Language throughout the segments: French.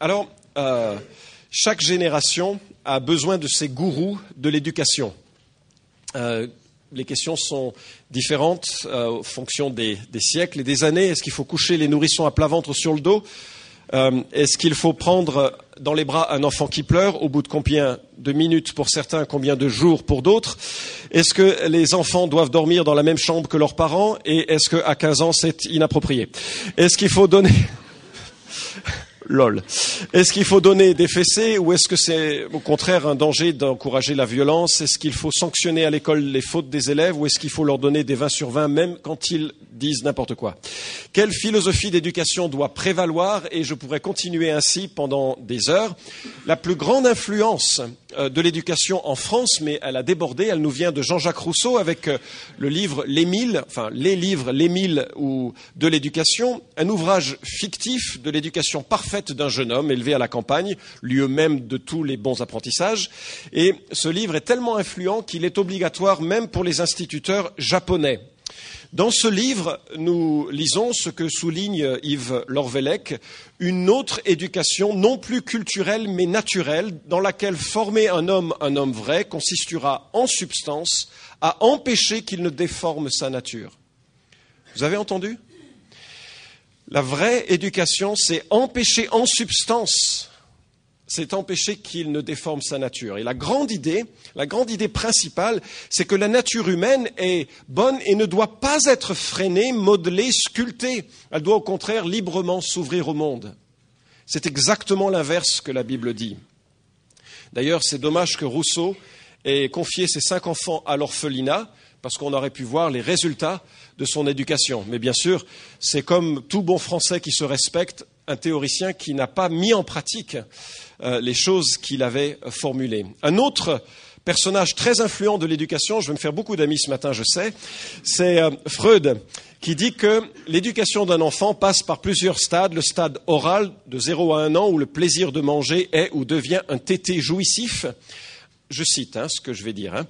Alors, euh, chaque génération a besoin de ses gourous de l'éducation. Euh, les questions sont différentes euh, en fonction des, siècles et des années. Est-ce qu'il faut coucher les nourrissons à plat ventre sur le dos? Est-ce qu'il faut prendre dans les bras un enfant qui pleure au bout de combien de minutes pour certains, combien de jours pour d'autres? Est-ce que les enfants doivent dormir dans la même chambre que leurs parents? Et est-ce qu'à 15 ans, c'est inapproprié? Est-ce qu'il faut donner Lol. Est-ce qu'il faut donner des fessées ou est-ce que c'est au contraire un danger d'encourager la violence? Est-ce qu'il faut sanctionner à l'école les fautes des élèves ou est-ce qu'il faut leur donner des 20 sur 20 même quand ils disent n'importe quoi? Quelle philosophie d'éducation doit prévaloir? Et je pourrais continuer ainsi pendant des heures. La plus grande influence de l'éducation en France, mais elle a débordé, elle nous vient de Jean-Jacques Rousseau avec euh, le livre L'Émile, enfin les livres L'Émile ou de l'éducation, un ouvrage fictif de l'éducation parfaite d'un jeune homme élevé à la campagne, lieu même de tous les bons apprentissages. Et ce livre est tellement influent qu'il est obligatoire même pour les instituteurs japonais. Dans ce livre, nous lisons ce que souligne Yves Lorvelec, une autre éducation non plus culturelle mais naturelle, dans laquelle former un homme un homme vrai consistera en substance à empêcher qu'il ne déforme sa nature. Vous avez entendu? La vraie éducation, c'est empêcher en substance c'est empêcher qu'il ne déforme sa nature. Et la grande idée, la grande idée principale, c'est que la nature humaine est bonne et ne doit pas être freinée, modelée, sculptée. Elle doit au contraire librement s'ouvrir au monde. C'est exactement l'inverse que la Bible dit. D'ailleurs, c'est dommage que Rousseau ait confié ses cinq enfants à l'orphelinat, parce qu'on aurait pu voir les résultats de son éducation. Mais bien sûr, c'est comme tout bon Français qui se respecte, un théoricien qui n'a pas mis en pratique euh, les choses qu'il avait formulées. Un autre personnage très influent de l'éducation, je vais me faire beaucoup d'amis ce matin, je sais, c'est euh, Freud, qui dit que l'éducation d'un enfant passe par plusieurs stades. Le stade oral, de 0 à 1 an, où le plaisir de manger est ou devient un tété jouissif je cite hein, ce que je vais dire, hein.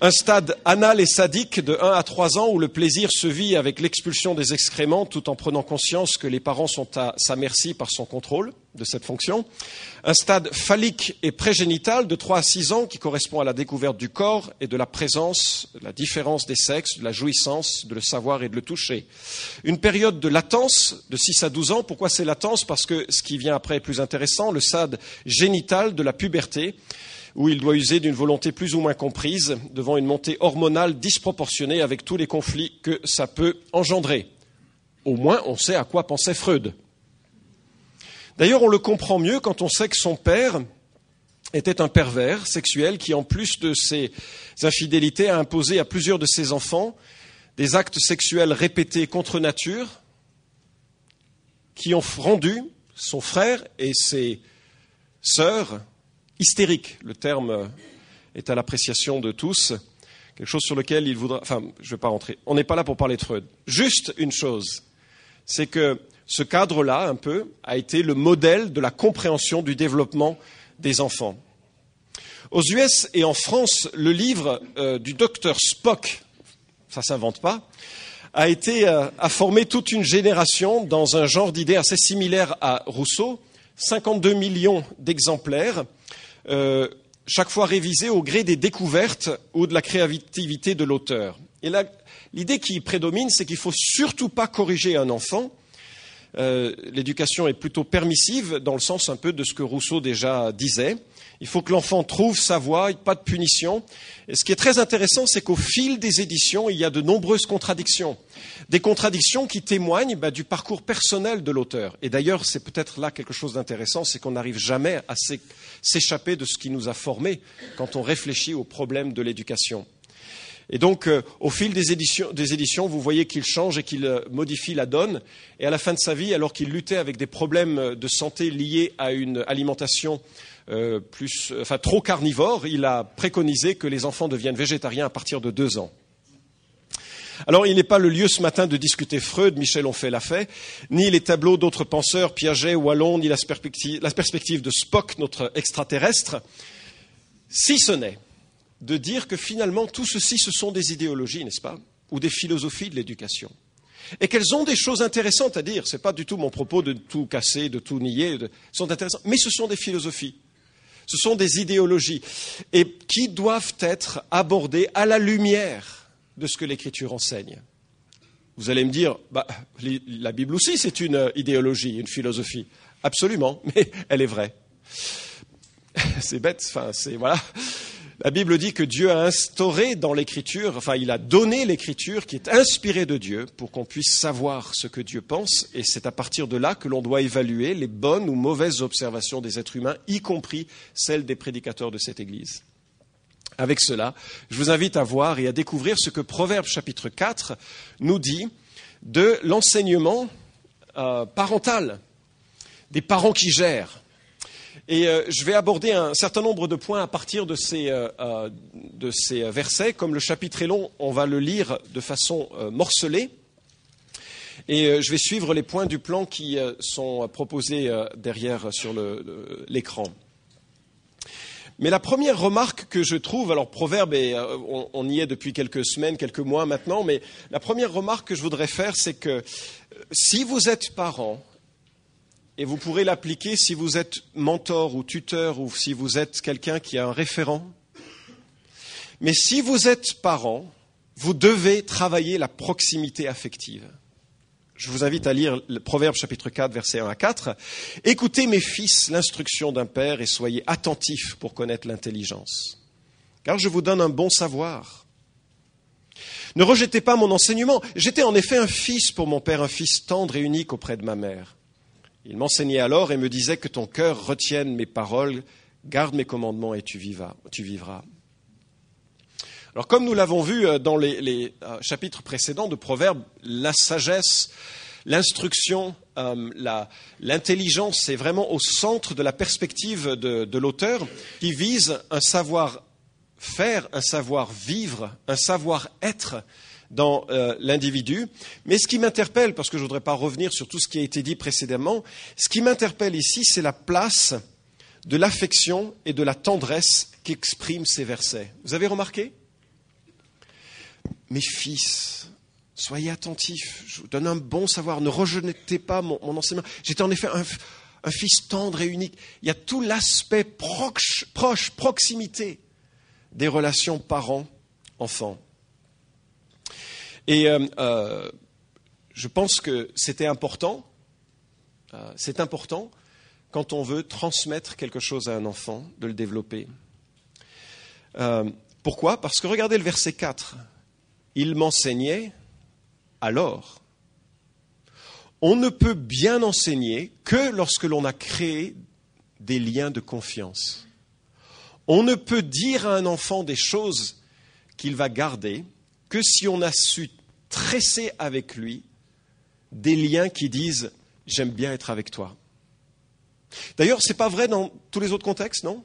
un stade anal et sadique de 1 à 3 ans où le plaisir se vit avec l'expulsion des excréments tout en prenant conscience que les parents sont à sa merci par son contrôle de cette fonction, un stade phallique et prégénital de 3 à 6 ans qui correspond à la découverte du corps et de la présence, la différence des sexes, de la jouissance, de le savoir et de le toucher, une période de latence de 6 à 12 ans, pourquoi c'est latence? Parce que ce qui vient après est plus intéressant, le stade génital de la puberté, où il doit user d'une volonté plus ou moins comprise devant une montée hormonale disproportionnée avec tous les conflits que ça peut engendrer. Au moins, on sait à quoi pensait Freud. D'ailleurs, on le comprend mieux quand on sait que son père était un pervers sexuel qui, en plus de ses infidélités, a imposé à plusieurs de ses enfants des actes sexuels répétés contre nature qui ont rendu son frère et ses sœurs hystérique. Le terme est à l'appréciation de tous. Quelque chose sur lequel il voudra. Enfin, je ne vais pas rentrer. On n'est pas là pour parler de Freud. Juste une chose, c'est que ce cadre-là, un peu, a été le modèle de la compréhension du développement des enfants. Aux US et en France, le livre euh, du docteur Spock, ça s'invente pas, a été euh, a formé toute une génération dans un genre d'idée assez similaire à Rousseau, 52 millions d'exemplaires euh, chaque fois révisé au gré des découvertes ou de la créativité de l'auteur. Et l'idée qui prédomine, c'est qu'il ne faut surtout pas corriger un enfant. Euh, l'éducation est plutôt permissive dans le sens un peu de ce que Rousseau déjà disait. Il faut que l'enfant trouve sa voie, pas de punition. Et ce qui est très intéressant, c'est qu'au fil des éditions, il y a de nombreuses contradictions. Des contradictions qui témoignent bah, du parcours personnel de l'auteur. Et d'ailleurs, c'est peut-être là quelque chose d'intéressant, c'est qu'on n'arrive jamais à s'échapper de ce qui nous a formés quand on réfléchit aux problèmes de l'éducation. Et donc, euh, au fil des éditions, vous voyez qu'il change et qu'il euh, modifie la donne. Et à la fin de sa vie, alors qu'il luttait avec des problèmes de santé liés à une alimentation euh, plus, enfin, trop carnivore, il a préconisé que les enfants deviennent végétariens à partir de deux ans. Alors, il n'est pas le lieu ce matin de discuter Freud, Michel Onfray l'a fait, ni les tableaux d'autres penseurs, Piaget, Wallon, ni la perspective de Spock, notre extraterrestre, si ce n'est de dire que finalement tout ceci, ce sont des idéologies, n'est-ce pas, ou des philosophies de l'éducation. et qu'elles ont des choses intéressantes à dire. Ce n'est pas du tout mon propos de tout casser, de tout nier, de... sont intéressantes, mais ce sont des philosophies, ce sont des idéologies, et qui doivent être abordées à la lumière de ce que l'Écriture enseigne. Vous allez me dire, bah, la Bible aussi c'est une idéologie, une philosophie. Absolument, mais elle est vraie. c'est bête, enfin c'est voilà. La Bible dit que Dieu a instauré dans l'écriture, enfin il a donné l'écriture qui est inspirée de Dieu pour qu'on puisse savoir ce que Dieu pense et c'est à partir de là que l'on doit évaluer les bonnes ou mauvaises observations des êtres humains, y compris celles des prédicateurs de cette Église. Avec cela, je vous invite à voir et à découvrir ce que Proverbe chapitre 4 nous dit de l'enseignement euh, parental, des parents qui gèrent. Et euh, je vais aborder un certain nombre de points à partir de ces, euh, euh, de ces versets. Comme le chapitre est long, on va le lire de façon morcelée. Et je vais suivre les points du plan qui sont proposés derrière sur l'écran. Mais la première remarque que je trouve, alors Proverbe, on, on, y est depuis quelques semaines, quelques mois maintenant, mais la première remarque que je voudrais faire, c'est que si vous êtes parent, et vous pourrez l'appliquer si vous êtes mentor ou tuteur ou si vous êtes quelqu'un qui a un référent. Mais si vous êtes parent, vous devez travailler la proximité affective. Je vous invite à lire le Proverbe chapitre 4, versets 1 à 4. Écoutez mes fils l'instruction d'un père et soyez attentifs pour connaître l'intelligence. Car je vous donne un bon savoir. Ne rejetez pas mon enseignement. J'étais en effet un fils pour mon père, un fils tendre et unique auprès de ma mère. Il m'enseignait alors et me disait que ton cœur retienne mes paroles, garde mes commandements et tu vivras. Alors comme nous l'avons vu euh, dans les, euh, chapitres précédents de Proverbes, la sagesse, l'instruction, euh, l'intelligence est vraiment au centre de la perspective de l'auteur qui vise un savoir-faire, un savoir-vivre, un savoir-être dans euh, l'individu. Mais ce qui m'interpelle, parce que je ne voudrais pas revenir sur tout ce qui a été dit précédemment, ce qui m'interpelle ici, c'est la place de l'affection et de la tendresse qu'expriment ces versets. Vous avez remarqué? Mes fils, soyez attentifs, je vous donne un bon savoir, ne rejetez pas mon, enseignement. J'étais en effet un, fils tendre et unique. Il y a tout l'aspect proche, proximité des relations parents-enfants. Et euh, euh, je pense que c'était important, euh, c'est important quand on veut transmettre quelque chose à un enfant, de le développer. pourquoi? Parce que regardez le verset 4. Il m'enseignait alors. On ne peut bien enseigner que lorsque l'on a créé des liens de confiance. On ne peut dire à un enfant des choses qu'il va garder que si on a su tresser avec lui des liens qui disent j'aime bien être avec toi. D'ailleurs, ce n'est pas vrai dans tous les autres contextes, non?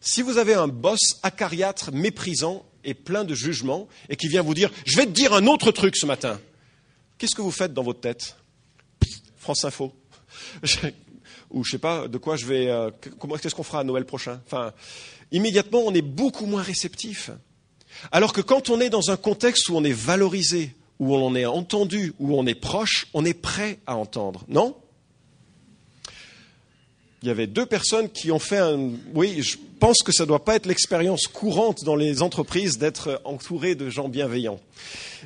Si vous avez un boss acariâtre, méprisant et plein de jugement, et qui vient vous dire je vais te dire un autre truc ce matin, qu'est-ce que vous faites dans votre tête? France Info. Ou je sais pas de quoi je vais. Euh, qu'est-ce qu'on fera à Noël prochain? Enfin, immédiatement, on est beaucoup moins réceptif. Alors que quand on est dans un contexte où on est valorisé, où on est entendu, où on est proche, on est prêt à entendre, non? Il y avait deux personnes qui ont fait un... Oui, je pense que ça ne doit pas être l'expérience courante dans les entreprises d'être entouré de gens bienveillants.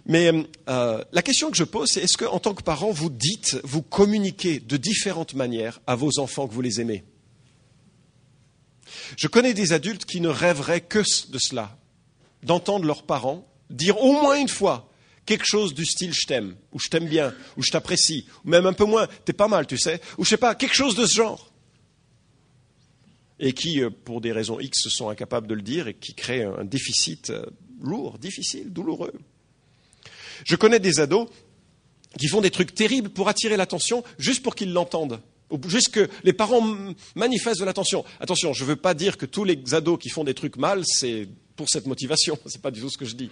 Mais euh, la question que je pose, c'est est-ce qu'en tant que parent, vous dites, vous communiquez de différentes manières à vos enfants que vous les aimez? Je connais des adultes qui ne rêveraient que de cela, d'entendre leurs parents dire au moins une fois quelque chose du style je t'aime, ou je t'aime bien, ou je t'apprécie, ou même un peu moins, t'es pas mal, tu sais, ou je sais pas, quelque chose de ce genre. Et qui, euh, pour des raisons X, sont incapables de le dire et qui créent un déficit euh, lourd, difficile, douloureux. Je connais des ados qui font des trucs terribles pour attirer l'attention juste pour qu'ils l'entendent. Juste que les parents manifestent de l'attention. Attention, je ne veux pas dire que tous les ados qui font des trucs mal, c'est pour cette motivation. Ce n'est pas du tout ce que je dis.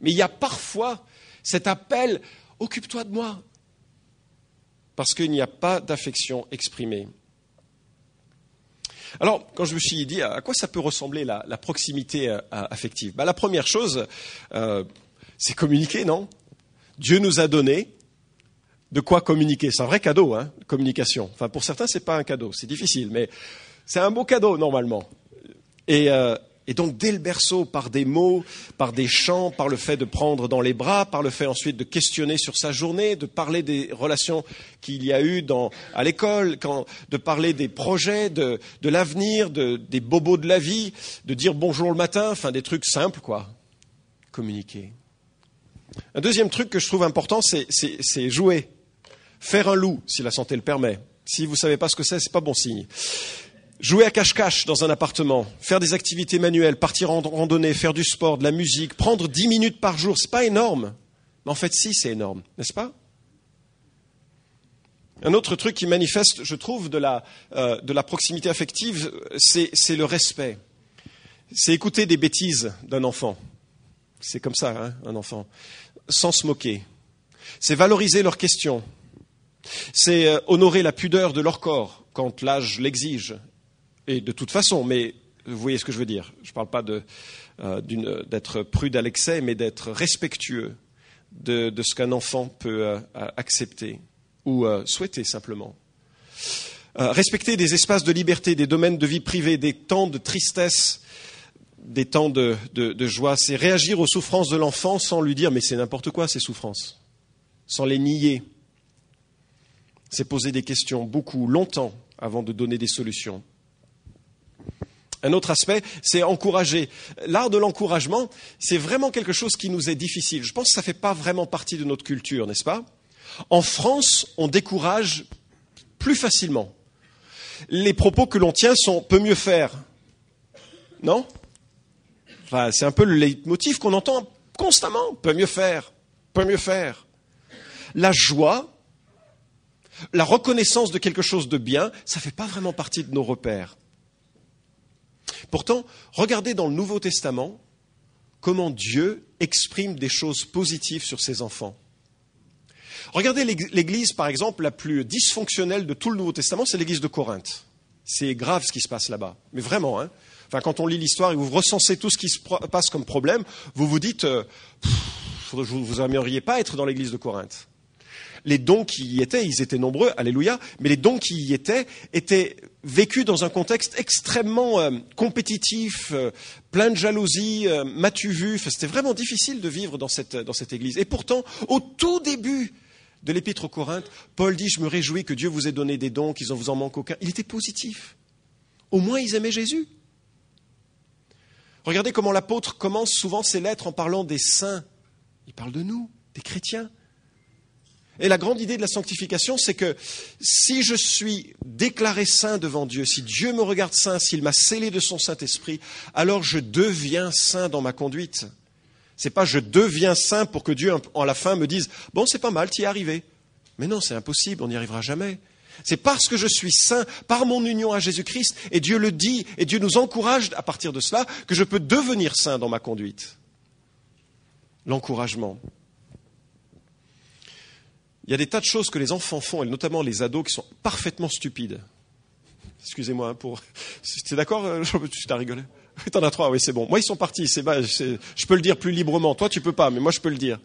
Mais il y a parfois cet appel occupe-toi de moi. Parce qu'il n'y a pas d'affection exprimée. Alors, quand je me suis dit à quoi ça peut ressembler la, proximité euh, affective? Ben, La première chose, euh, c'est communiquer, non? Dieu nous a donné de quoi communiquer. C'est un vrai cadeau, hein, communication. Enfin, pour certains, c'est pas un cadeau, c'est difficile, mais c'est un beau cadeau normalement. Et, euh, et donc, dès le berceau, par des mots, par des chants, par le fait de prendre dans les bras, par le fait ensuite de questionner sur sa journée, de parler des relations qu'il y a eu à l'école, de parler des projets, de, l'avenir, de, des bobos de la vie, de dire bonjour le matin, enfin des trucs simples, quoi. Communiquer. Un deuxième truc que je trouve important, c'est jouer. Faire un loup, si la santé le permet. Si vous ne savez pas ce que c'est, ce n'est pas bon signe. Jouer à cache-cache dans un appartement, faire des activités manuelles, partir en randonnée, faire du sport, de la musique, prendre dix minutes par jour, c'est pas énorme. Mais en fait, si, c'est énorme, n'est-ce pas? Un autre truc qui manifeste, je trouve, de la, euh, de la proximité affective, c'est le respect. C'est écouter des bêtises d'un enfant. C'est comme ça, hein, un enfant. Sans se moquer. C'est valoriser leurs questions. C'est euh, honorer la pudeur de leur corps quand l'âge l'exige et de toute façon, mais vous voyez ce que je veux dire. Je ne parle pas euh, d'être prude à l'excès, mais d'être respectueux de, ce qu'un enfant peut euh, accepter ou euh, souhaiter simplement. respecter des espaces de liberté, des domaines de vie privée, des temps de tristesse, des temps de, de joie. C'est réagir aux souffrances de l'enfant sans lui dire mais c'est n'importe quoi ces souffrances, sans les nier. C'est poser des questions beaucoup, longtemps, avant de donner des solutions. Un autre aspect, c'est encourager. L'art de l'encouragement, c'est vraiment quelque chose qui nous est difficile. Je pense que ça ne fait pas vraiment partie de notre culture, n'est-ce pas? En France, on décourage plus facilement. Les propos que l'on tient sont peut mieux faire. Non? C'est un peu le leitmotiv qu'on entend constamment. Peut mieux faire. Peut mieux faire. La joie, la reconnaissance de quelque chose de bien, ça ne fait pas vraiment partie de nos repères. Pourtant, regardez dans le Nouveau Testament comment Dieu exprime des choses positives sur ses enfants. Regardez l'église, par exemple, la plus dysfonctionnelle de tout le Nouveau Testament, c'est l'église de Corinthe. C'est grave ce qui se passe là-bas. Mais vraiment, hein. Enfin, quand on lit l'histoire et vous recensez tout ce qui se passe comme problème, vous vous dites, euh, vous n'aimeriez pas être dans l'église de Corinthe les dons qui y étaient, ils étaient nombreux, alléluia, mais les dons qui y étaient étaient vécus dans un contexte extrêmement euh, compétitif, euh, plein de jalousie, euh, m'as-tu C'était vraiment difficile de vivre dans cette, église. Et pourtant, au tout début de l'épître aux Corinthes, Paul dit, je me réjouis que Dieu vous ait donné des dons, qu'ils ne vous en manquent aucun. Il était positif. Au moins, ils aimaient Jésus. Regardez comment l'apôtre commence souvent ses lettres en parlant des saints. Il parle de nous, des chrétiens. Et la grande idée de la sanctification, c'est que si je suis déclaré saint devant Dieu, si Dieu me regarde saint, s'il m'a scellé de son Saint-Esprit, alors je deviens saint dans ma conduite. C'est pas je deviens saint pour que Dieu, en la fin, me dise Bon, c'est pas mal, tu y es arrivé. Mais non, c'est impossible, on n'y arrivera jamais. C'est parce que je suis saint, par mon union à Jésus-Christ, et Dieu le dit, et Dieu nous encourage à partir de cela, que je peux devenir saint dans ma conduite. L'encouragement. Il y a des tas de choses que les enfants font, et notamment les ados, qui sont parfaitement stupides. Excusez-moi hein, pour. es d'accord euh, Tu t'as rigolé? T'en as trois, oui, c'est bon. Moi, ils sont partis. C'est, je peux le dire plus librement. Toi, tu peux pas, mais moi, je peux le dire.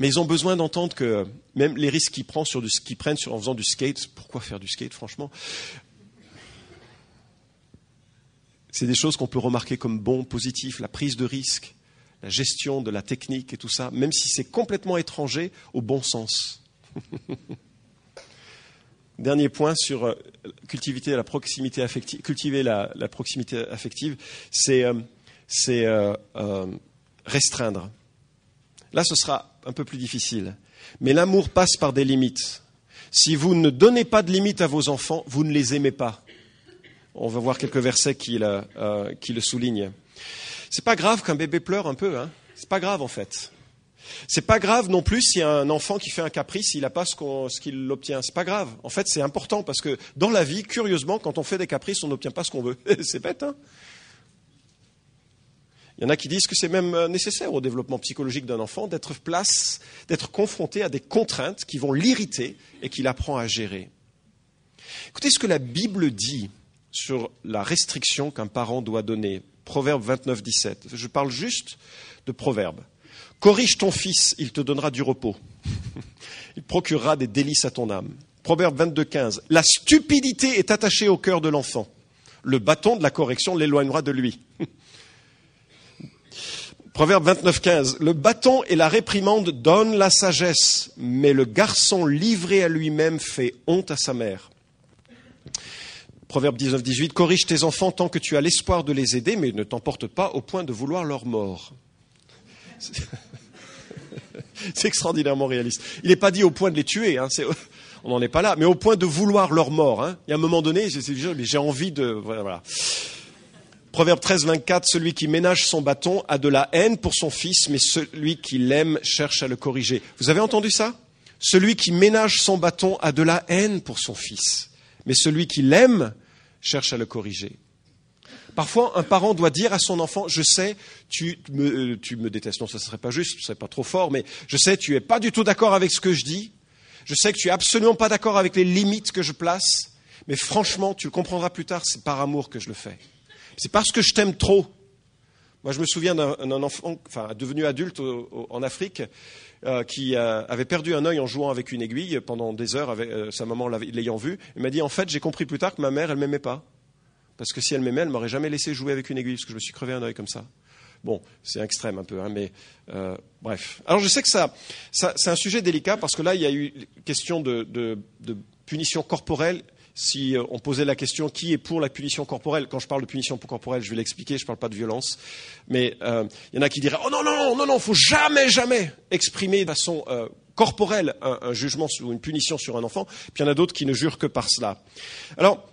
Mais ils ont besoin d'entendre que même les risques qu'ils prennent, qu'ils prennent sur, en faisant du skate, pourquoi faire du skate, franchement? C'est des choses qu'on peut remarquer comme bon, positif, la prise de risque la gestion de la technique et tout ça, même si c'est complètement étranger au bon sens. Dernier point sur euh, cultiver la proximité affective, c'est euh, euh, restreindre. Là, ce sera un peu plus difficile. Mais l'amour passe par des limites. Si vous ne donnez pas de limites à vos enfants, vous ne les aimez pas. On va voir quelques versets qui le soulignent. C'est pas grave qu'un bébé pleure un peu, hein. C'est pas grave en fait. C'est pas grave non plus si un enfant qui fait un caprice, il n'a pas ce qu'il obtient. C'est pas grave. En fait, c'est important parce que dans la vie, curieusement, quand on fait des caprices, on n'obtient pas ce qu'on veut. c'est bête, hein Il y en a qui disent que c'est même euh, nécessaire au développement psychologique d'un enfant d'être place, d'être confronté à des contraintes qui vont l'irriter et qu'il apprend à gérer. Écoutez ce que la Bible dit sur la restriction qu'un parent doit donner Proverbe 29, 17. Je parle juste de Proverbe. Corrige ton fils, il te donnera du repos. il procurera des délices à ton âme. Proverbe 22, 15. La stupidité est attachée au cœur de l'enfant. Le bâton de la correction l'éloignera de lui. Proverbe 29, 15. Le bâton et la réprimande donnent la sagesse, mais le garçon livré à lui-même fait honte à sa mère. Proverbe 19, 18. Corrige tes enfants tant que tu as l'espoir de les aider, mais ne t'emporte pas au point de vouloir leur mort. C'est extraordinairement réaliste. Il n'est pas dit au point de les tuer, hein, on n'en est pas là, mais au point de vouloir leur mort. Hein. Il y a un moment donné, j'ai envie de... Proverbe 13, 24, celui qui ménage son bâton a de la haine pour son fils, mais celui qui l'aime cherche à le corriger. Vous avez entendu ça? Celui qui ménage son bâton a de la haine pour son fils, mais celui qui l'aime cherche à le corriger. Parfois, un parent doit dire à son enfant, je sais, tu me, euh, détestes. Non, ça ne serait pas juste, ce serait pas trop fort, mais je sais, tu es pas du tout d'accord avec ce que je dis. Je sais que tu es absolument pas d'accord avec les limites que je place. Mais franchement, tu le comprendras plus tard, c'est par amour que je le fais. C'est parce que je t'aime trop. Moi, je me souviens d'un enfant, enfin, devenu adulte en Afrique, euh, qui euh, avait perdu un œil en jouant avec une aiguille pendant des heures, avec euh, sa maman l'ayant vu. Il m'a dit, en fait, j'ai compris plus tard que ma mère, elle m'aimait pas. Parce que si elle m'aimait, elle m'aurait jamais laissé jouer avec une aiguille, parce que je me suis crevé un œil comme ça. Bon, c'est extrême un peu, hein, mais bref. Alors je sais que ça, c'est un sujet délicat parce que là, il y a eu question de, de punition corporelle si euh, on posait la question qui est pour la punition corporelle, quand je parle de punition corporelle, je vais l'expliquer, je ne parle pas de violence, mais euh, il y en a qui diraient oh non non non non non, faut jamais jamais exprimer de façon euh, corporelle un, jugement ou une punition sur un enfant. Puis il y en a d'autres qui ne jurent que par cela. Alors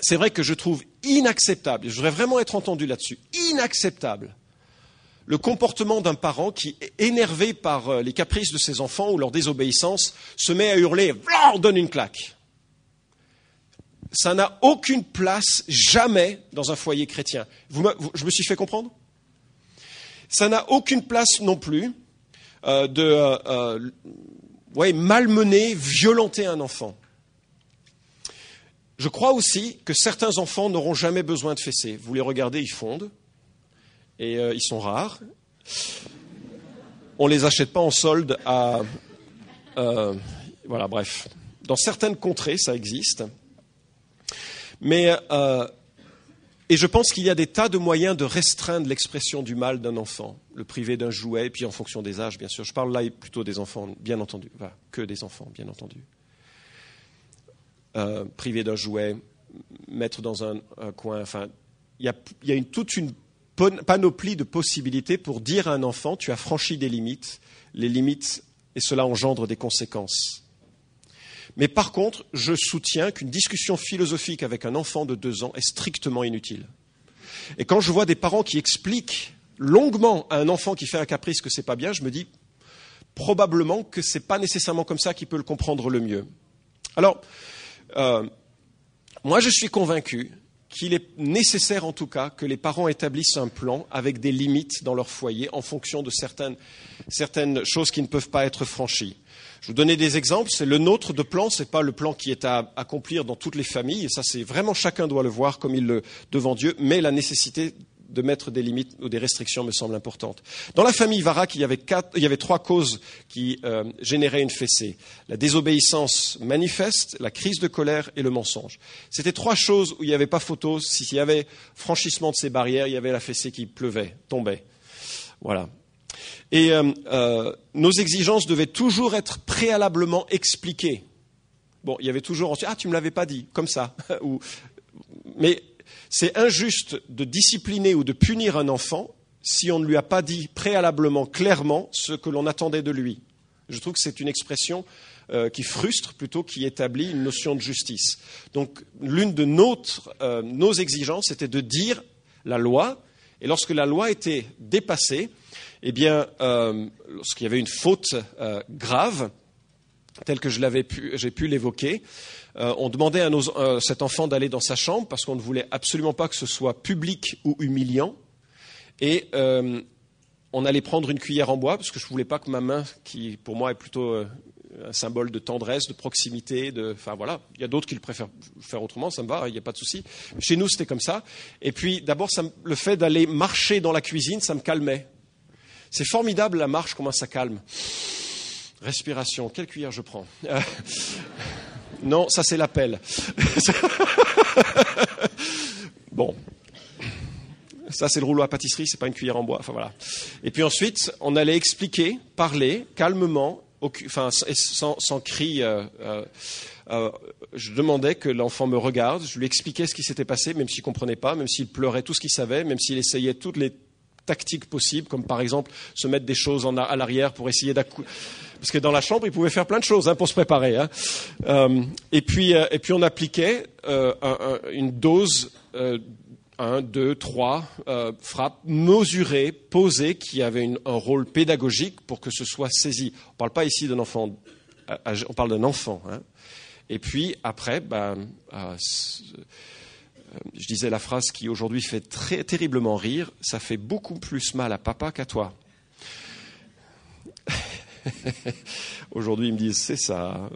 c'est vrai que je trouve inacceptable, je voudrais vraiment être entendu là-dessus, inacceptable le comportement d'un parent qui, énervé par les caprices de ses enfants ou leur désobéissance, se met à hurler, donne une claque ça n'a aucune place jamais dans un foyer chrétien. je me suis fait comprendre? Ça n'a aucune place non plus euh, de euh, euh, malmener, violenter un enfant. Je crois aussi que certains enfants n'auront jamais besoin de fessées. Vous les regardez, ils fondent, et ils sont rares. On ne les achète pas en solde à... voilà, bref. Dans certaines contrées, ça existe. Mais, euh, et je pense qu'il y a des tas de moyens de restreindre l'expression du mal d'un enfant, le priver d'un jouet, et puis en fonction des âges, bien sûr. Je parle là plutôt des enfants, bien entendu, que des enfants, bien entendu. Euh, priver d'un jouet, mettre dans un, coin, enfin, il y a, y a une, toute une panoplie de possibilités pour dire à un enfant, tu as franchi des limites, les limites, et cela engendre des conséquences. Mais par contre, je soutiens qu'une discussion philosophique avec un enfant de deux ans est strictement inutile. Et quand je vois des parents qui expliquent longuement à un enfant qui fait un caprice que ce n'est pas bien, je me dis probablement que ce n'est pas nécessairement comme ça qu'il peut le comprendre le mieux. Alors, euh, moi je suis convaincu qu'il est nécessaire en tout cas que les parents établissent un plan avec des limites dans leur foyer en fonction de certaines choses qui ne peuvent pas être franchies. Je vous donner des exemples. C'est le nôtre de plan, ce n'est pas le plan qui est à accomplir dans toutes les familles. Et ça, c'est vraiment chacun doit le voir comme il le devant Dieu. Mais la nécessité de mettre des limites ou des restrictions me semble importante. Dans la famille Varak, il y avait, avait trois causes qui euh, généraient une fessée. La désobéissance manifeste, la crise de colère et le mensonge. C'était trois choses où il n'y avait pas photo. S'il y avait franchissement de ces barrières, il y avait la fessée qui pleuvait, tombait. Voilà. Et euh, euh, nos exigences devaient toujours être préalablement expliquées. Bon, il y avait toujours ah tu me l'avais pas dit comme ça. mais c'est injuste de discipliner ou de punir un enfant si on ne lui a pas dit préalablement clairement ce que l'on attendait de lui. Je trouve que c'est une expression euh, qui frustre plutôt qui établit une notion de justice. Donc l'une de nos exigences était de dire la loi, et lorsque la loi était dépassée, eh bien, euh, lorsqu'il y avait une faute euh, grave, telle que j'ai pu l'évoquer, euh, on demandait à cet enfant d'aller dans sa chambre parce qu'on ne voulait absolument pas que ce soit public ou humiliant. Et on allait prendre une cuillère en bois parce que je ne voulais pas que ma main, qui pour moi est plutôt un symbole de tendresse, de proximité, de, enfin voilà. Il y a d'autres qui le préfèrent faire autrement, ça me va, il n'y a pas de souci. Chez nous, c'était comme ça. Et puis, d'abord, le fait d'aller marcher dans la cuisine, ça me calmait C'est formidable la marche, comment ça calme. Respiration. Quelle cuillère je prends euh, Non, ça c'est l'appel. bon. Ça, c'est le rouleau à pâtisserie, c'est pas une cuillère en bois. Enfin voilà. Et puis ensuite, on allait expliquer, parler calmement, enfin sans, sans cri. Euh, euh, je demandais que l'enfant me regarde, je lui expliquais ce qui s'était passé, même s'il comprenait pas, même s'il pleurait tout ce qu'il savait, même s'il essayait toutes les tactiques possibles, comme par exemple se mettre des choses à l'arrière pour essayer d'accoucher parce que dans la chambre, il pouvait faire plein de choses hein, pour se préparer. Hein. Euh, et, puis, euh, et puis on appliquait euh, un, un, une dose, euh, un, deux, trois euh, frappes mesurées, posées, qui avaient un rôle pédagogique pour que ce soit saisi. On ne parle pas ici d'un enfant, on parle d'un enfant. Hein. Et puis après, ben, je disais la phrase qui aujourd'hui fait très terriblement rire, ça fait beaucoup plus mal à papa qu'à toi. Aujourd'hui, ils me disent, c'est ça.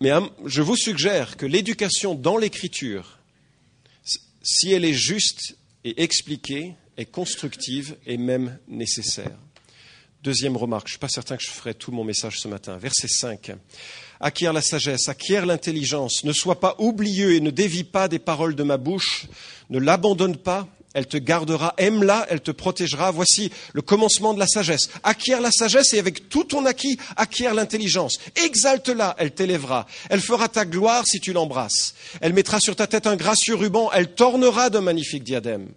Mais hein, je vous suggère que l'éducation dans l'écriture, si elle est juste et expliquée, est constructive et même nécessaire. Deuxième remarque, je ne suis pas certain que je ferai tout mon message ce matin. Verset 5. Acquiert la sagesse, acquiert l'intelligence, ne sois pas oublieux et ne dévie pas des paroles de ma bouche, ne l'abandonne pas, elle te gardera, aime-la, elle te protégera. Voici le commencement de la sagesse. Acquiert la sagesse et avec tout ton acquis, acquiert l'intelligence. Exalte-la, elle t'élèvera. Elle fera ta gloire si tu l'embrasses. Elle mettra sur ta tête un gracieux ruban, elle t'ornera d'un magnifique diadème.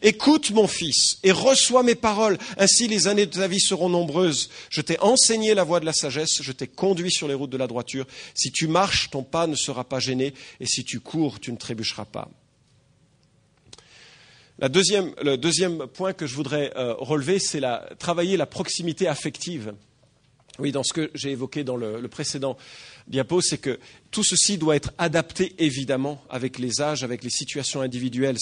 Écoute mon fils et reçois mes paroles, ainsi les années de ta vie seront nombreuses. Je t'ai enseigné la voie de la sagesse, je t'ai conduit sur les routes de la droiture. Si tu marches, ton pas ne sera pas gêné, et si tu cours, tu ne trébucheras pas le deuxième point que je voudrais euh, relever, c'est la, travailler la proximité affective. Oui, dans ce que j'ai évoqué dans le, le précédent diapo, c'est que tout ceci doit être adapté évidemment avec les âges, avec les situations individuelles.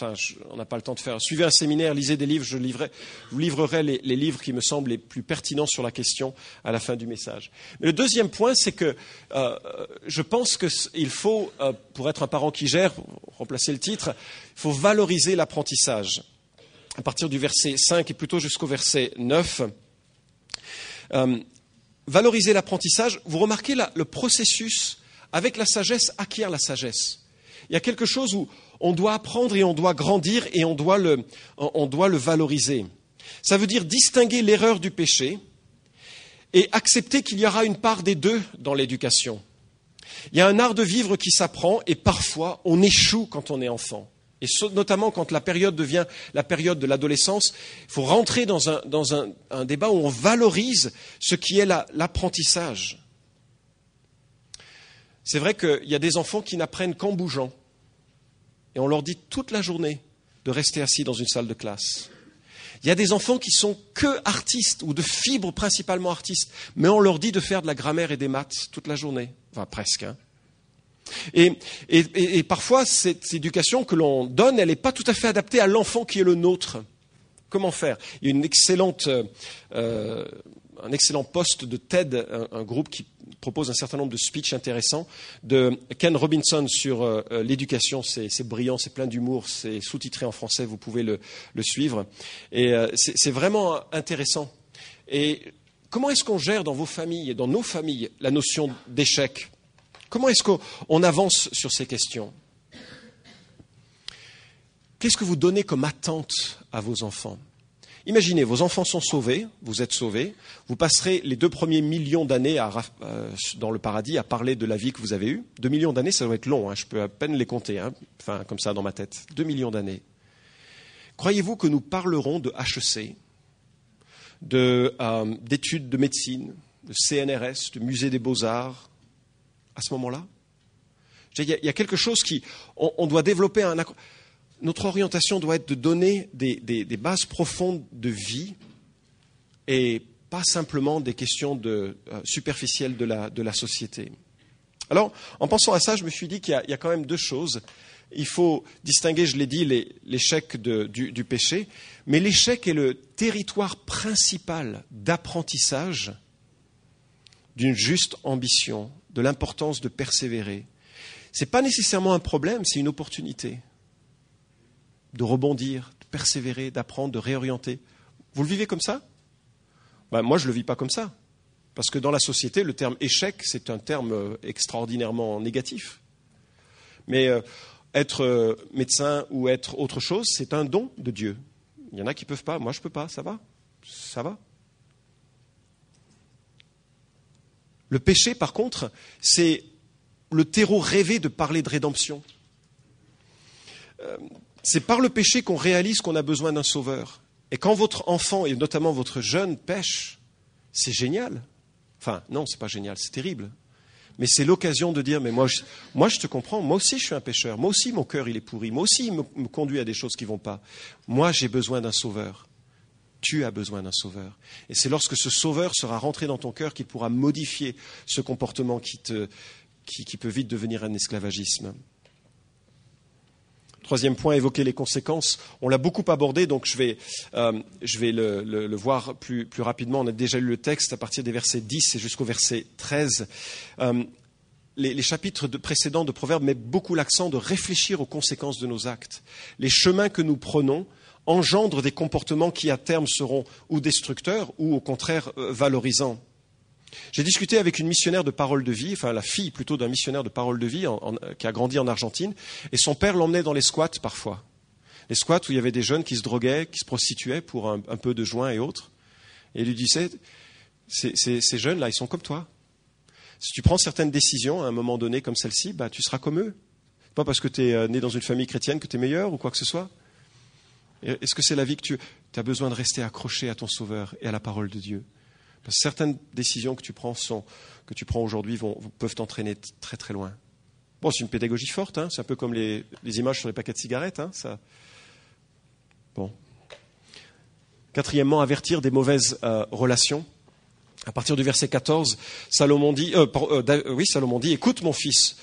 Enfin, je, on n'a pas le temps de faire. Suivez un séminaire, lisez des livres, je, livrerai, vous livrerai les, livres qui me semblent les plus pertinents sur la question à la fin du message. Mais le deuxième point, c'est que euh, je pense qu'il faut, euh, pour être un parent qui gère, remplacer le titre, il faut valoriser l'apprentissage. À partir du verset 5 et plutôt jusqu'au verset 9. Euh, valoriser l'apprentissage, vous remarquez là, le processus avec la sagesse acquiert la sagesse. Il y a quelque chose où on doit apprendre et on doit grandir et on doit le, on doit le valoriser. Ça veut dire distinguer l'erreur du péché et accepter qu'il y aura une part des deux dans l'éducation. Il y a un art de vivre qui s'apprend et parfois on échoue quand on est enfant. Et notamment quand la période devient la période de l'adolescence, il faut rentrer dans, un, dans un, un, débat où on valorise ce qui est l'apprentissage. C'est vrai qu'il y a des enfants qui n'apprennent qu'en bougeant. On leur dit toute la journée de rester assis dans une salle de classe. Il y a des enfants qui sont que artistes ou de fibres principalement artistes, mais on leur dit de faire de la grammaire et des maths toute la journée. Enfin, presque. Hein. Et, parfois, cette éducation que l'on donne, elle n'est pas tout à fait adaptée à l'enfant qui est le nôtre. Comment faire? Il y a une excellente, euh, un excellent poste de TED, un, groupe qui propose un certain nombre de speeches intéressants, de Ken Robinson sur euh, l'éducation. C'est brillant, c'est plein d'humour, c'est sous-titré en français, vous pouvez le, suivre. Et euh, c'est vraiment intéressant. Et comment est-ce qu'on gère dans vos familles dans nos familles la notion d'échec? Comment est-ce qu'on avance sur ces questions? Qu'est-ce que vous donnez comme attente à vos enfants? Imaginez, vos enfants sont sauvés, vous êtes sauvés, vous passerez les deux premiers millions d'années euh, dans le paradis à parler de la vie que vous avez eue. Deux millions d'années, ça doit être long, hein, je peux à peine les compter, hein, enfin comme ça dans ma tête. Deux millions d'années. Croyez-vous que nous parlerons de HEC, euh, d'études de, de médecine, de CNRS, de musée des beaux-arts, à ce moment-là? Il y, a quelque chose qui. On, on doit développer un. Notre orientation doit être de donner des, bases profondes de vie et pas simplement des questions euh, superficielles de la, société. Alors, en pensant à ça, je me suis dit qu'il y, a quand même deux choses. Il faut distinguer, je l'ai dit, l'échec du péché, mais l'échec est le territoire principal d'apprentissage d'une juste ambition, de l'importance de persévérer. Ce n'est pas nécessairement un problème, c'est une opportunité. De rebondir, de persévérer, d'apprendre, de réorienter. Vous le vivez comme ça? Ben, Moi, je ne le vis pas comme ça. Parce que dans la société, le terme échec, c'est un terme euh, extraordinairement négatif. Mais euh, être euh, médecin ou être autre chose, c'est un don de Dieu. Il y en a qui ne peuvent pas, moi je ne peux pas, ça va? Ça va? Le péché, par contre, c'est le terreau rêvé de parler de rédemption. C'est par le péché qu'on réalise qu'on a besoin d'un sauveur. Et quand votre enfant, et notamment votre jeune, pêche, c'est génial. Enfin, non, c'est pas génial, c'est terrible. Mais c'est l'occasion de dire, mais moi je, te comprends, moi aussi je suis un pécheur, moi aussi mon cœur il est pourri, moi aussi il me, conduit à des choses qui ne vont pas. Moi j'ai besoin d'un sauveur. Tu as besoin d'un sauveur. Et c'est lorsque ce sauveur sera rentré dans ton cœur qu'il pourra modifier ce comportement qui, te, qui, qui peut vite devenir un esclavagisme. Troisième point, évoquer les conséquences. On l'a beaucoup abordé, donc je vais, euh, je vais le, voir plus, plus, rapidement. On a déjà lu le texte à partir des versets 10 et jusqu'au verset 13. Euh, les, chapitres de précédents de Proverbes mettent beaucoup l'accent de réfléchir aux conséquences de nos actes. Les chemins que nous prenons engendrent des comportements qui, à terme, seront ou destructeurs ou, au contraire, euh, valorisants. J'ai discuté avec une missionnaire de parole de vie, enfin la fille plutôt d'un missionnaire de parole de vie qui a grandi en Argentine, et son père l'emmenait dans les squats parfois. Les squats où il y avait des jeunes qui se droguaient, qui se prostituaient pour un, peu de joints et autres. Et il lui disait, ces, jeunes-là, ils sont comme toi. Si tu prends certaines décisions à un moment donné comme celle-ci, bah, tu seras comme eux. Pas parce que tu es euh, né dans une famille chrétienne que tu es meilleur ou quoi que ce soit. Est-ce que c'est la vie que tu, tu as besoin de rester accroché à ton Sauveur et à la parole de Dieu? Certaines décisions que tu prends, aujourd'hui peuvent t'entraîner très très loin. Bon, c'est une pédagogie forte, hein, c'est un peu comme les, images sur les paquets de cigarettes. Hein. Bon. Quatrièmement, avertir des mauvaises euh, relations. À partir du verset 14, Salomon dit, euh, euh, Salomon dit, écoute mon fils,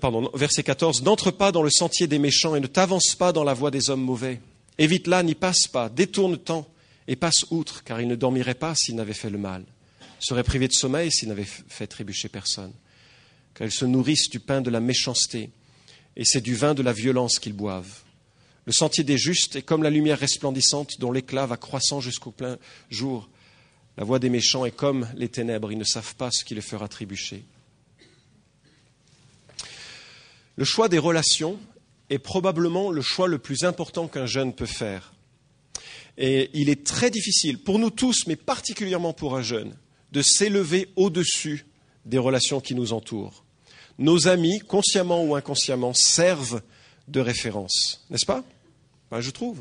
pardon, verset 14, n'entre pas dans le sentier des méchants et ne t'avance pas dans la voie des hommes mauvais. Évite-la, n'y passe pas, détourne-t'en et passe outre, car il ne dormirait pas s'il n'avait fait le mal, serait privé de sommeil s'il n'avait fait trébucher personne, car ils se nourrissent du pain de la méchanceté, et c'est du vin de la violence qu'ils boivent. Le sentier des justes est comme la lumière resplendissante dont l'éclat va croissant jusqu'au plein jour. La voie des méchants est comme les ténèbres, ils ne savent pas ce qui les fera trébucher. Le choix des relations est probablement le choix le plus important qu'un jeune peut faire. Et il est très difficile, pour nous tous, mais particulièrement pour un jeune, de s'élever au-dessus des relations qui nous entourent. Nos amis, consciemment ou inconsciemment, servent de référence, n'est-ce pas? Ben, Je trouve.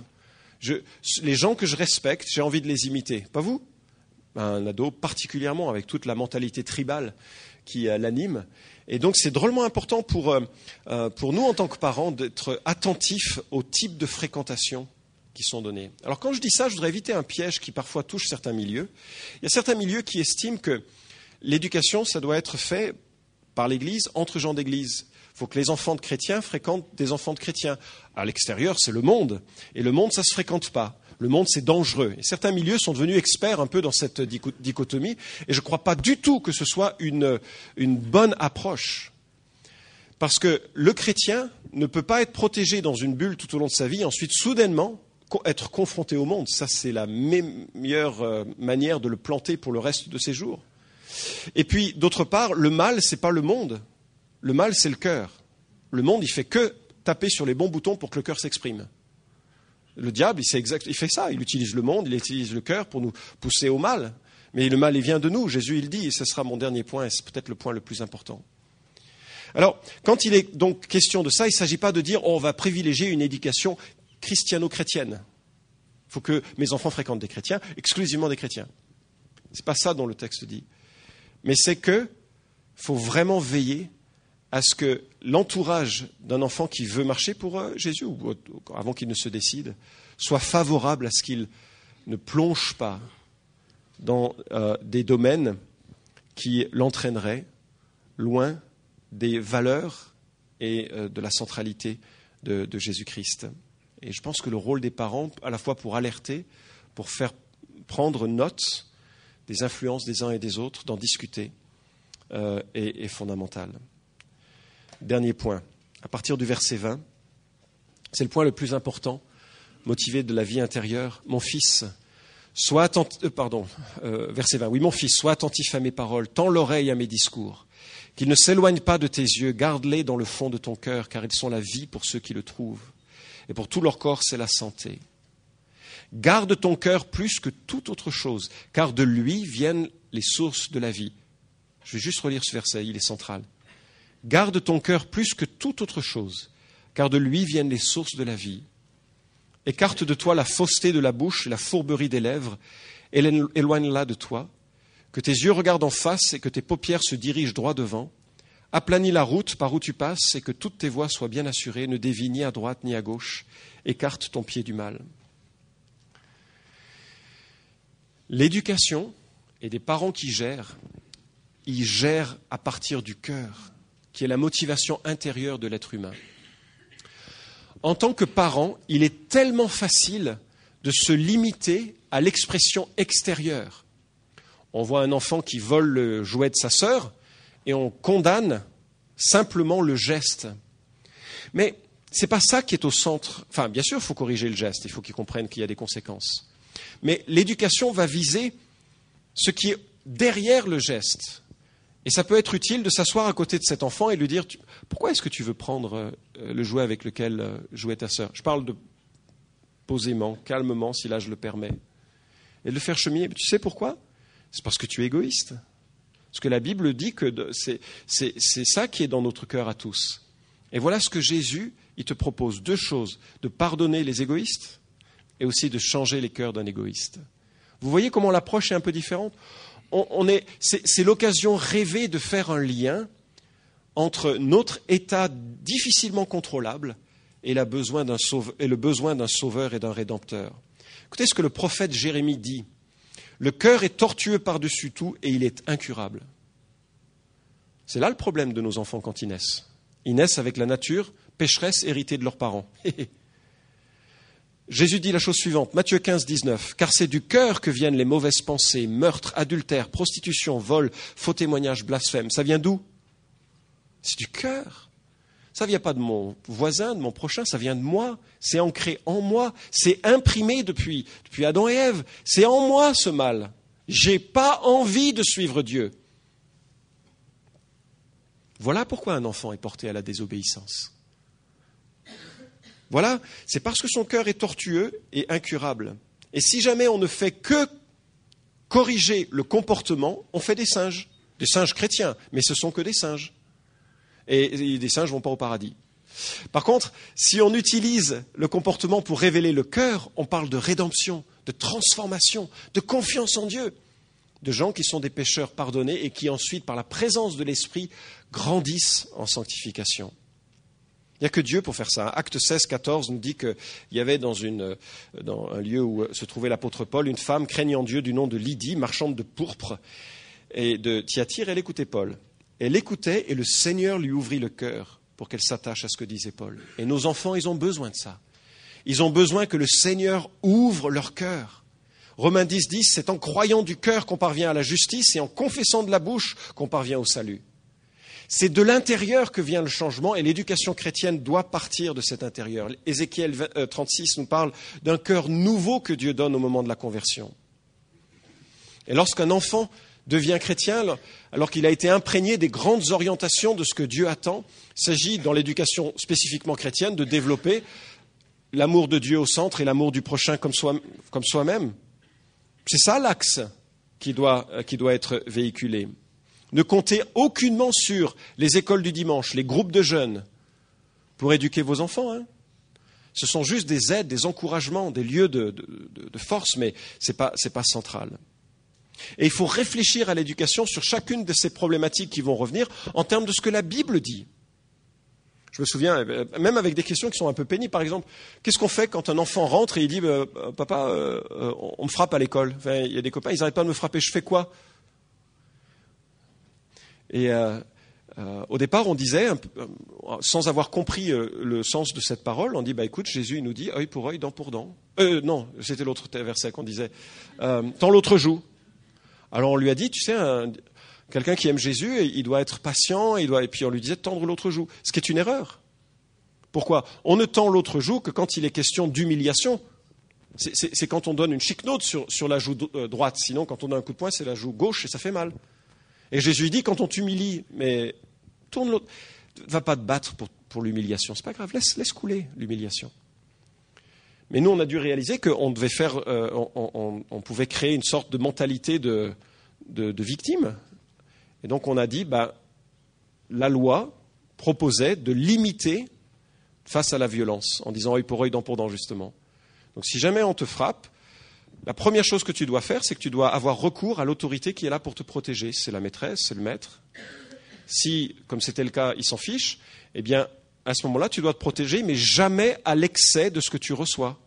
Les gens que je respecte, j'ai envie de les imiter. Pas vous? Un ado particulièrement, avec toute la mentalité tribale qui euh, l'anime. Et donc c'est drôlement important pour, euh, pour nous, en tant que parents, d'être attentifs au type de fréquentation qui sont donnés. Alors quand je dis ça, je voudrais éviter un piège qui parfois touche certains milieux. Il y a certains milieux qui estiment que l'éducation, ça doit être fait par l'Église, entre gens d'Église. Il faut que les enfants de chrétiens fréquentent des enfants de chrétiens. À l'extérieur, c'est le monde. Et le monde, ça ne se fréquente pas. Le monde, c'est dangereux. Et certains milieux sont devenus experts un peu dans cette dichotomie. Et je ne crois pas du tout que ce soit une, une bonne approche. Parce que le chrétien ne peut pas être protégé dans une bulle tout au long de sa vie, ensuite soudainement être confronté au monde. Ça, c'est la meilleure euh, manière de le planter pour le reste de ses jours. Et puis, d'autre part, le mal, ce n'est pas le monde. Le mal, c'est le cœur. Le monde, il fait que taper sur les bons boutons pour que le cœur s'exprime. Le diable, il, exact, il, fait ça. Il utilise le monde, il utilise le cœur pour nous pousser au mal. Mais le mal, il vient de nous. Jésus, il dit, et ce sera mon dernier point, et c'est peut-être le point le plus important. Alors, quand il est donc question de ça, il ne s'agit pas de dire oh, on va privilégier une éducation christiano-chrétienne. Il faut que mes enfants fréquentent des chrétiens, exclusivement des chrétiens. Ce n'est pas ça dont le texte dit. Mais c'est qu'il faut vraiment veiller à ce que l'entourage d'un enfant qui veut marcher pour euh, Jésus, ou avant qu'il ne se décide, soit favorable à ce qu'il ne plonge pas dans euh, des domaines qui l'entraîneraient loin des valeurs et euh, de la centralité de, de Jésus-Christ. Et je pense que le rôle des parents, à la fois pour alerter, pour faire prendre note des influences des uns et des autres, d'en discuter, euh, est, fondamental. Dernier point. À partir du verset 20, C'est le point le plus important, motivé de la vie intérieure. Mon fils, sois attentif, euh, pardon, euh, verset 20. Oui, mon fils, sois attentif à mes paroles, tends l'oreille à mes discours. Qu'ils ne s'éloignent pas de tes yeux, garde-les dans le fond de ton cœur, car ils sont la vie pour ceux qui le trouvent. Et pour tout leur corps, c'est la santé. Garde ton cœur plus que toute autre chose, car de lui viennent les sources de la vie. Je vais juste relire ce verset, il est central. Garde ton cœur plus que toute autre chose, car de lui viennent les sources de la vie. Écarte de toi la fausseté de la bouche et la fourberie des lèvres, éloigne-la de toi, que tes yeux regardent en face et que tes paupières se dirigent droit devant. Aplanis la route par où tu passes et que toutes tes voies soient bien assurées, ne dévie ni à droite ni à gauche, écarte ton pied du mal. L'éducation et des parents qui gèrent, ils gèrent à partir du cœur, qui est la motivation intérieure de l'être humain. En tant que parent, il est tellement facile de se limiter à l'expression extérieure. On voit un enfant qui vole le jouet de sa sœur et on condamne simplement le geste. Mais ce n'est pas ça qui est au centre. Enfin, bien sûr, il faut corriger le geste, il faut qu'il comprenne qu'il y a des conséquences. Mais l'éducation va viser ce qui est derrière le geste. Et ça peut être utile de s'asseoir à côté de cet enfant et lui dire Pourquoi est-ce que tu veux prendre euh, le jouet avec lequel euh, jouait ta sœur? Je parle de posément, calmement, si là je le permets. Et de le faire cheminer. Tu sais pourquoi? C'est parce que tu es égoïste. Parce que la Bible dit que c'est ça qui est dans notre cœur à tous. Et voilà ce que Jésus, il te propose deux choses de pardonner les égoïstes et aussi de changer les cœurs d'un égoïste. Vous voyez comment l'approche est un peu différente? C'est l'occasion rêvée de faire un lien entre notre état difficilement contrôlable et, et le besoin d'un sauveur et d'un rédempteur. Écoutez ce que le prophète Jérémie dit. Le cœur est tortueux par-dessus tout et il est incurable. C'est là le problème de nos enfants quand ils naissent. Ils naissent avec la nature pécheresse héritée de leurs parents. Jésus dit la chose suivante, Matthieu 15, 19, Car c'est du cœur que viennent les mauvaises pensées, meurtres, adultères, prostitution, vol, faux témoignages, blasphème. Ça vient d'où? C'est du cœur. Ça ne vient pas de mon voisin, de mon prochain, ça vient de moi. C'est ancré en moi. C'est imprimé depuis, Adam et Ève. C'est en moi ce mal. J'ai pas envie de suivre Dieu. Voilà pourquoi un enfant est porté à la désobéissance. Voilà, c'est parce que son cœur est tortueux et incurable. Et si jamais on ne fait que corriger le comportement, on fait des singes, des singes chrétiens, mais ce sont que des singes. Et des singes ne vont pas au paradis. Par contre, si on utilise le comportement pour révéler le cœur, on parle de rédemption, de transformation, de confiance en Dieu, de gens qui sont des pécheurs pardonnés et qui ensuite, par la présence de l'Esprit, grandissent en sanctification. Il n'y a que Dieu pour faire ça. Acte 16, 14 nous dit qu'il y avait dans, un lieu où se trouvait l'apôtre Paul une femme craignant Dieu du nom de Lydie, marchande de pourpre et de Thyatire. Elle écoutait Paul. Elle écoutait et le Seigneur lui ouvrit le cœur pour qu'elle s'attache à ce que disait Paul. Et nos enfants, ils ont besoin de ça. Ils ont besoin que le Seigneur ouvre leur cœur. Romains 10, 10, c'est en croyant du cœur qu'on parvient à la justice et en confessant de la bouche qu'on parvient au salut. C'est de l'intérieur que vient le changement et l'éducation chrétienne doit partir de cet intérieur. Ézéchiel 36 euh, nous parle d'un cœur nouveau que Dieu donne au moment de la conversion. Et lorsqu'un enfant devient chrétien, alors qu'il a été imprégné des grandes orientations de ce que Dieu attend, il s'agit, dans l'éducation spécifiquement chrétienne, de développer l'amour de Dieu au centre et l'amour du prochain comme, soi-même. C'est ça l'axe qui doit, euh, qui doit être véhiculé. Ne comptez aucunement sur les écoles du dimanche, les groupes de jeunes, pour éduquer vos enfants. Hein. Ce sont juste des aides, des encouragements, des lieux de, force, mais ce n'est pas central. Et il faut réfléchir à l'éducation sur chacune de ces problématiques qui vont revenir en termes de ce que la Bible dit. Je me souviens, euh, même avec des questions qui sont un peu pénibles, par exemple, qu'est-ce qu'on fait quand un enfant rentre et il dit euh, Papa, euh, on me frappe à l'école Il y a des copains, ils n'arrêtent pas de me frapper, je fais quoi? Et euh, euh, au départ, on disait, euh, sans avoir compris le sens de cette parole, on dit, bah écoute, Jésus il nous dit œil pour œil, dent pour dent. non, c'était l'autre verset qu'on disait. tant l'autre joue. Alors on lui a dit, tu sais, quelqu'un qui aime Jésus, il doit être patient, il doit, et puis on lui disait de tendre l'autre joue. Ce qui est une erreur. Pourquoi? On ne tend l'autre joue que quand il est question d'humiliation. C'est quand on donne une chic note sur, la joue droite. Sinon, quand on donne un coup de poing, c'est la joue gauche et ça fait mal. Et Jésus dit, quand on t'humilie, mais tourne l'autre, va pas te battre pour, l'humiliation. C'est pas grave, laisse couler l'humiliation. Mais nous, on a dû réaliser qu'on devait faire, euh, on, pouvait créer une sorte de mentalité de victime. Et donc, on a dit, bah, la loi proposait de limiter face à la violence, en disant œil pour œil, dent pour dent, justement. Donc si jamais on te frappe, la première chose que tu dois faire, c'est que tu dois avoir recours à l'autorité qui est là pour te protéger. C'est la maîtresse, c'est le maître. Si, comme c'était le cas, il s'en fiche, eh bien, à ce moment-là, tu dois te protéger, mais jamais à l'excès de ce que tu reçois.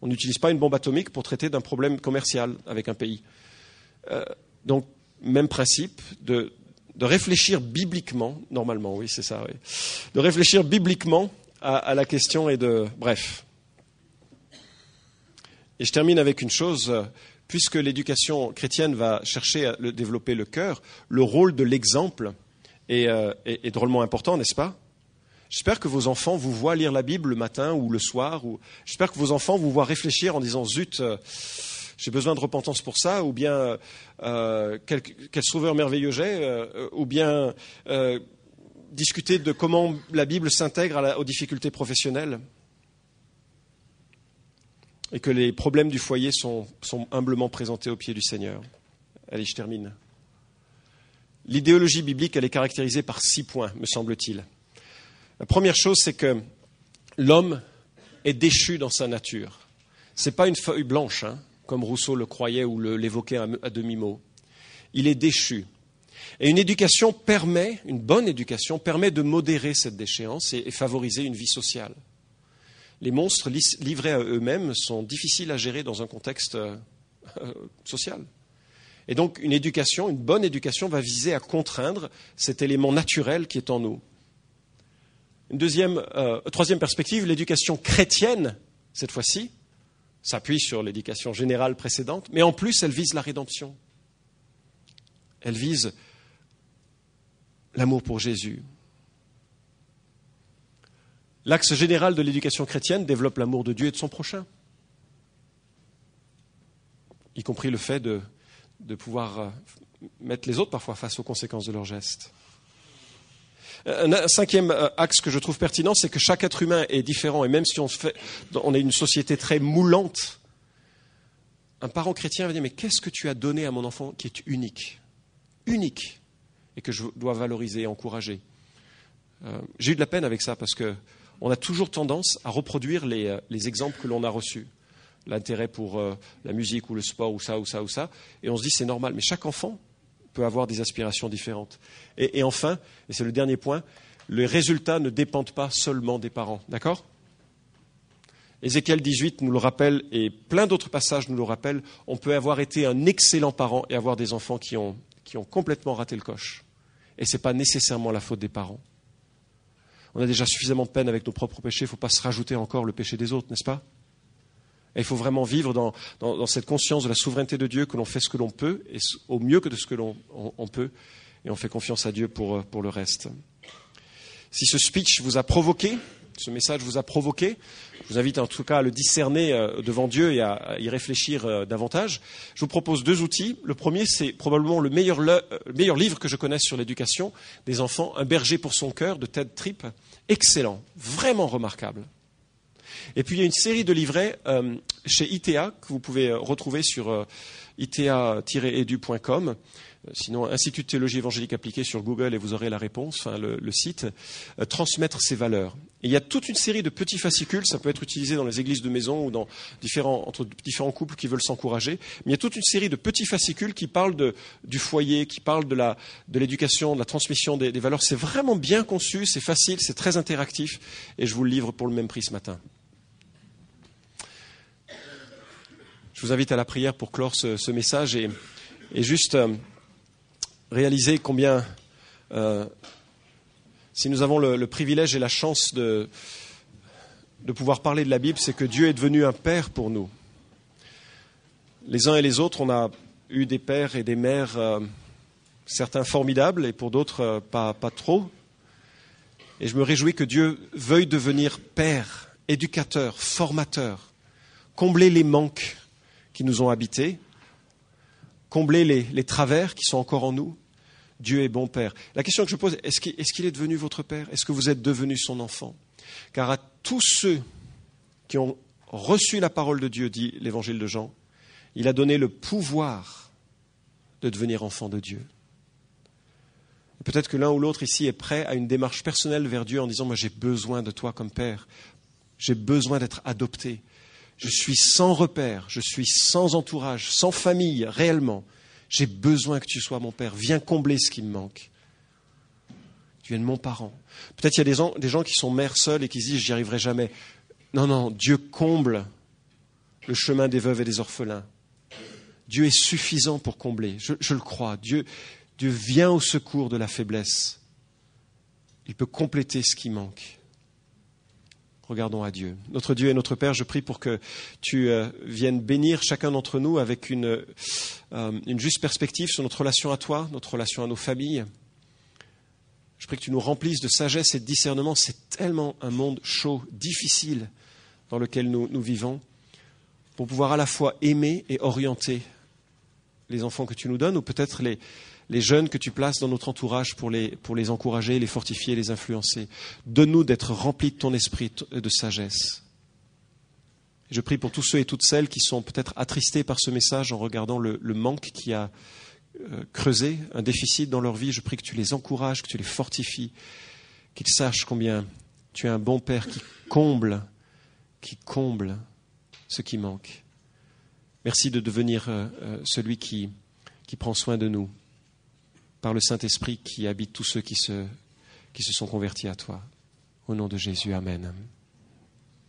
On n'utilise pas une bombe atomique pour traiter d'un problème commercial avec un pays. Euh, donc, même principe de, réfléchir bibliquement, normalement, oui, c'est ça, oui, de réfléchir bibliquement à, la question et de, bref, et je termine avec une chose, puisque l'éducation chrétienne va chercher à développer le cœur, le rôle de l'exemple euh, est, drôlement important, n'est-ce pas? J'espère que vos enfants vous voient lire la Bible le matin ou le soir, ou j'espère que vos enfants vous voient réfléchir en disant zut, euh, j'ai besoin de repentance pour ça, ou bien euh, quel, sauveur merveilleux j'ai, ou bien discuter de comment la Bible s'intègre aux difficultés professionnelles et que les problèmes du foyer sont, humblement présentés aux pieds du Seigneur. Allez, je termine. L'idéologie biblique, elle est caractérisée par six points, me semble-t-il. La première chose, c'est que l'homme est déchu dans sa nature. Ce n'est pas une feuille blanche, hein, comme Rousseau le croyait ou l'évoquait à demi-mot. Il est déchu. Et une éducation permet, une bonne éducation, permet de modérer cette déchéance et favoriser une vie sociale les monstres livrés à eux-mêmes sont difficiles à gérer dans un contexte euh, social. Et donc une éducation, une bonne éducation va viser à contraindre cet élément naturel qui est en nous. Une deuxième, euh, troisième perspective, l'éducation chrétienne, cette fois-ci, s'appuie sur l'éducation générale précédente, mais en plus elle vise la rédemption. Elle vise l'amour pour Jésus, L'axe général de l'éducation chrétienne développe l'amour de Dieu et de son prochain, y compris le fait de, pouvoir euh, mettre les autres parfois face aux conséquences de leurs gestes. Un cinquième euh, axe que je trouve pertinent, c'est que chaque être humain est différent, et même si on, fait, est une société très moulante, un parent chrétien va dire, mais qu'est-ce que tu as donné à mon enfant qui est unique? Unique, et que je dois valoriser et encourager. Euh, j'ai eu de la peine avec ça parce que on a toujours tendance à reproduire les, euh, exemples que l'on a reçus. L'intérêt pour euh, la musique ou le sport ou ça ou ça ou ça. Et on se dit c'est normal. Mais chaque enfant peut avoir des aspirations différentes. Et, enfin, et c'est le dernier point, les résultats ne dépendent pas seulement des parents. D'accord? Ézéchiel 18 nous le rappelle et plein d'autres passages nous le rappellent. On peut avoir été un excellent parent et avoir des enfants qui ont, qui ont complètement raté le coche. Et ce n'est pas nécessairement la faute des parents. On a déjà suffisamment de peine avec nos propres péchés, il ne faut pas se rajouter encore le péché des autres, n'est-ce pas? Il faut vraiment vivre dans, cette conscience de la souveraineté de Dieu, que l'on fait ce que l'on peut, et au mieux que de ce que l'on peut, et on fait confiance à Dieu pour, pour le reste. Si ce speech vous a provoqué, ce message vous a provoqué. Je vous invite en tout cas à le discerner euh, devant Dieu et à y réfléchir euh, davantage. Je vous propose deux outils. Le premier, c'est probablement le meilleur, livre que je connaisse sur l'éducation des enfants, Un berger pour son cœur de Ted Tripp. Excellent, vraiment remarquable. Et puis il y a une série de livrets euh, chez ITA que vous pouvez retrouver sur ita-edu.com. Euh, sinon, Institut de théologie évangélique appliquée sur Google et vous aurez la réponse, enfin, le, site, euh, transmettre ses valeurs. Et il y a toute une série de petits fascicules, ça peut être utilisé dans les églises de maison ou dans différents, entre différents couples qui veulent s'encourager, mais il y a toute une série de petits fascicules qui parlent du foyer, qui parlent de l'éducation, de la transmission des, des valeurs. C'est vraiment bien conçu, c'est facile, c'est très interactif, et je vous le livre pour le même prix ce matin. Je vous invite à la prière pour clore ce, message et, juste... Euh, réaliser combien, euh, si nous avons le, privilège et la chance de, de pouvoir parler de la Bible, c'est que Dieu est devenu un père pour nous. Les uns et les autres, on a eu des pères et des mères, euh, certains formidables et pour d'autres pas, pas trop. Et je me réjouis que Dieu veuille devenir Père, éducateur, formateur, combler les manques qui nous ont habités, combler les, travers qui sont encore en nous. Dieu est bon Père. La question que je pose, est-ce qu'il est, est devenu votre Père? Est-ce que vous êtes devenu son enfant? Car à tous ceux qui ont reçu la parole de Dieu, dit l'évangile de Jean, il a donné le pouvoir de devenir enfant de Dieu. Peut-être que l'un ou l'autre ici est prêt à une démarche personnelle vers Dieu en disant, moi j'ai besoin de toi comme Père, j'ai besoin d'être adopté, je suis sans repère, je suis sans entourage, sans famille réellement, j'ai besoin que tu sois mon Père, viens combler ce qui me manque. Tu es mon parent. Peut-être il y a des gens, qui sont mères seules et qui se disent, j'y arriverai jamais. Non, non, Dieu comble le chemin des veuves et des orphelins. Dieu est suffisant pour combler, je, je le crois. Dieu, Dieu vient au secours de la faiblesse. Il peut compléter ce qui manque. Regardons à Dieu. Notre Dieu et notre Père, je prie pour que tu euh, viennes bénir chacun d'entre nous avec une, euh, une, juste perspective sur notre relation à toi, notre relation à nos familles. Je prie que tu nous remplisses de sagesse et de discernement. C'est tellement un monde chaud, difficile dans lequel nous, nous vivons, pour pouvoir à la fois aimer et orienter les enfants que tu nous donnes, ou peut-être les, les jeunes que tu places dans notre entourage pour les, pour les encourager, les fortifier, les influencer. Donne-nous d'être remplis de ton esprit de sagesse. Je prie pour tous ceux et toutes celles qui sont peut-être attristés par ce message en regardant le, manque qui a euh, creusé un déficit dans leur vie. Je prie que tu les encourages, que tu les fortifies, qu'ils sachent combien tu es un bon Père qui comble, qui comble ce qui manque. Merci de devenir euh, euh, celui qui, qui prend soin de nous par le Saint-Esprit qui habite tous ceux qui se, qui se sont convertis à toi. Au nom de Jésus, Amen.